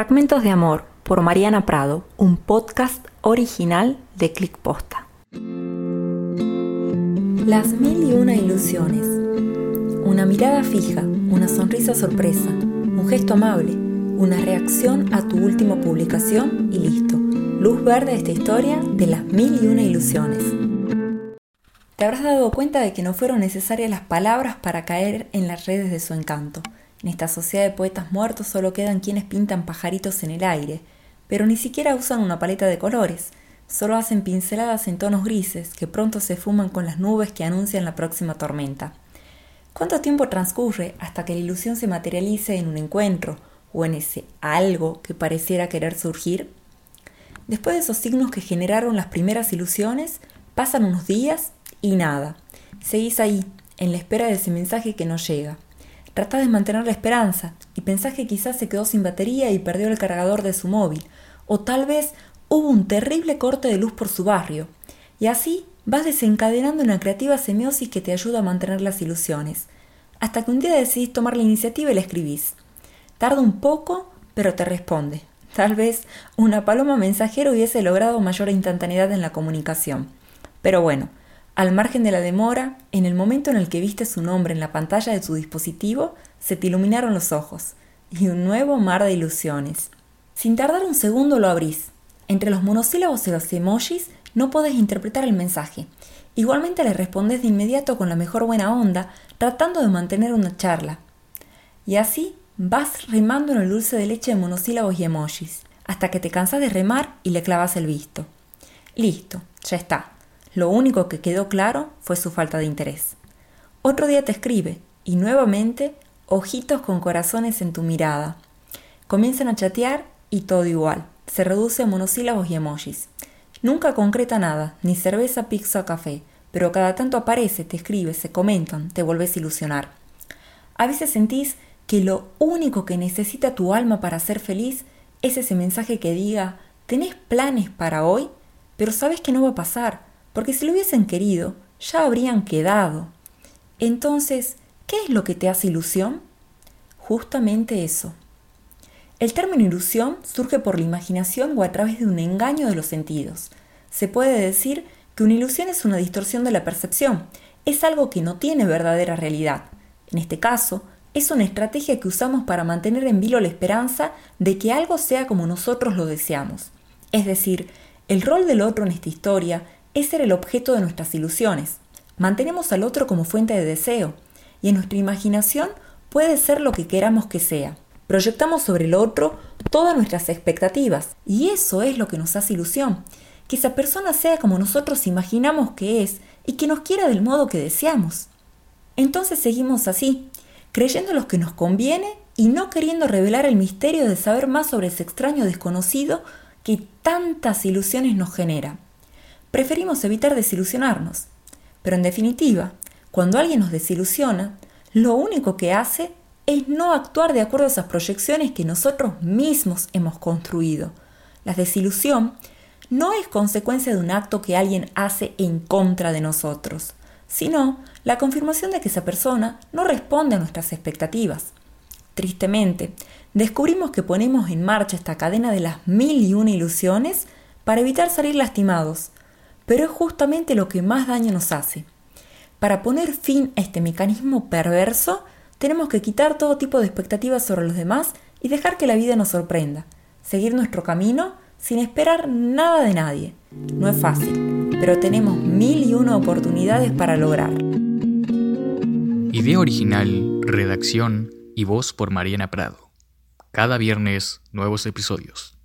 Fragmentos de Amor por Mariana Prado, un podcast original de Click Posta. Las mil y una ilusiones. Una mirada fija, una sonrisa sorpresa, un gesto amable, una reacción a tu última publicación y listo. Luz verde esta historia de las mil y una ilusiones. Te habrás dado cuenta de que no fueron necesarias las palabras para caer en las redes de su encanto. En esta sociedad de poetas muertos solo quedan quienes pintan pajaritos en el aire, pero ni siquiera usan una paleta de colores, solo hacen pinceladas en tonos grises que pronto se fuman con las nubes que anuncian la próxima tormenta. ¿Cuánto tiempo transcurre hasta que la ilusión se materialice en un encuentro o en ese algo que pareciera querer surgir? Después de esos signos que generaron las primeras ilusiones, pasan unos días y nada. Seguís ahí, en la espera de ese mensaje que no llega. Tratás de mantener la esperanza y pensás que quizás se quedó sin batería y perdió el cargador de su móvil, o tal vez hubo un terrible corte de luz por su barrio. Y así vas desencadenando una creativa semiosis que te ayuda a mantener las ilusiones, hasta que un día decidís tomar la iniciativa y le escribís. Tarda un poco, pero te responde. Tal vez una paloma mensajera hubiese logrado mayor instantaneidad en la comunicación. Pero bueno, al margen de la demora, en el momento en el que viste su nombre en la pantalla de tu dispositivo, se te iluminaron los ojos y un nuevo mar de ilusiones. Sin tardar un segundo lo abrís. Entre los monosílabos y los emojis no podés interpretar el mensaje. Igualmente le respondes de inmediato con la mejor buena onda, tratando de mantener una charla. Y así vas remando en el dulce de leche de monosílabos y emojis, hasta que te cansas de remar y le clavas el visto. Listo, ya está. Lo único que quedó claro fue su falta de interés. Otro día te escribe, y nuevamente, ojitos con corazones en tu mirada. Comienzan a chatear y todo igual. Se reduce a monosílabos y emojis. Nunca concreta nada, ni cerveza, pizza o café, pero cada tanto aparece, te escribe, se comentan, te volvés a ilusionar. A veces sentís que lo único que necesita tu alma para ser feliz es ese mensaje que diga, ¿tenés planes para hoy? Pero sabes que no va a pasar, porque si lo hubiesen querido, ya habrían quedado. Entonces, ¿qué es lo que te hace ilusión? Justamente eso. El término ilusión surge por la imaginación o a través de un engaño de los sentidos. Se puede decir que una ilusión es una distorsión de la percepción, es algo que no tiene verdadera realidad. En este caso, es una estrategia que usamos para mantener en vilo la esperanza de que algo sea como nosotros lo deseamos. Es decir, el rol del otro en esta historia es ser el objeto de nuestras ilusiones. Mantenemos al otro como fuente de deseo, y en nuestra imaginación puede ser lo que queramos que sea. Proyectamos sobre el otro todas nuestras expectativas, y eso es lo que nos hace ilusión, que esa persona sea como nosotros imaginamos que es y que nos quiera del modo que deseamos. Entonces seguimos así, creyendo lo que nos conviene y no queriendo revelar el misterio de saber más sobre ese extraño desconocido que tantas ilusiones nos genera preferimos evitar desilusionarnos. Pero en definitiva, cuando alguien nos desilusiona, lo único que hace es no actuar de acuerdo a esas proyecciones que nosotros mismos hemos construido. La desilusión no es consecuencia de un acto que alguien hace en contra de nosotros, sino la confirmación de que esa persona no responde a nuestras expectativas. Tristemente, descubrimos que ponemos en marcha esta cadena de las mil y una ilusiones para evitar salir lastimados, pero es justamente lo que más daño nos hace. Para poner fin a este mecanismo perverso, tenemos que quitar todo tipo de expectativas sobre los demás y dejar que la vida nos sorprenda, seguir nuestro camino sin esperar nada de nadie. No es fácil, pero tenemos mil y una oportunidades para lograr. Idea original, redacción y voz por Mariana Prado. Cada viernes, nuevos episodios.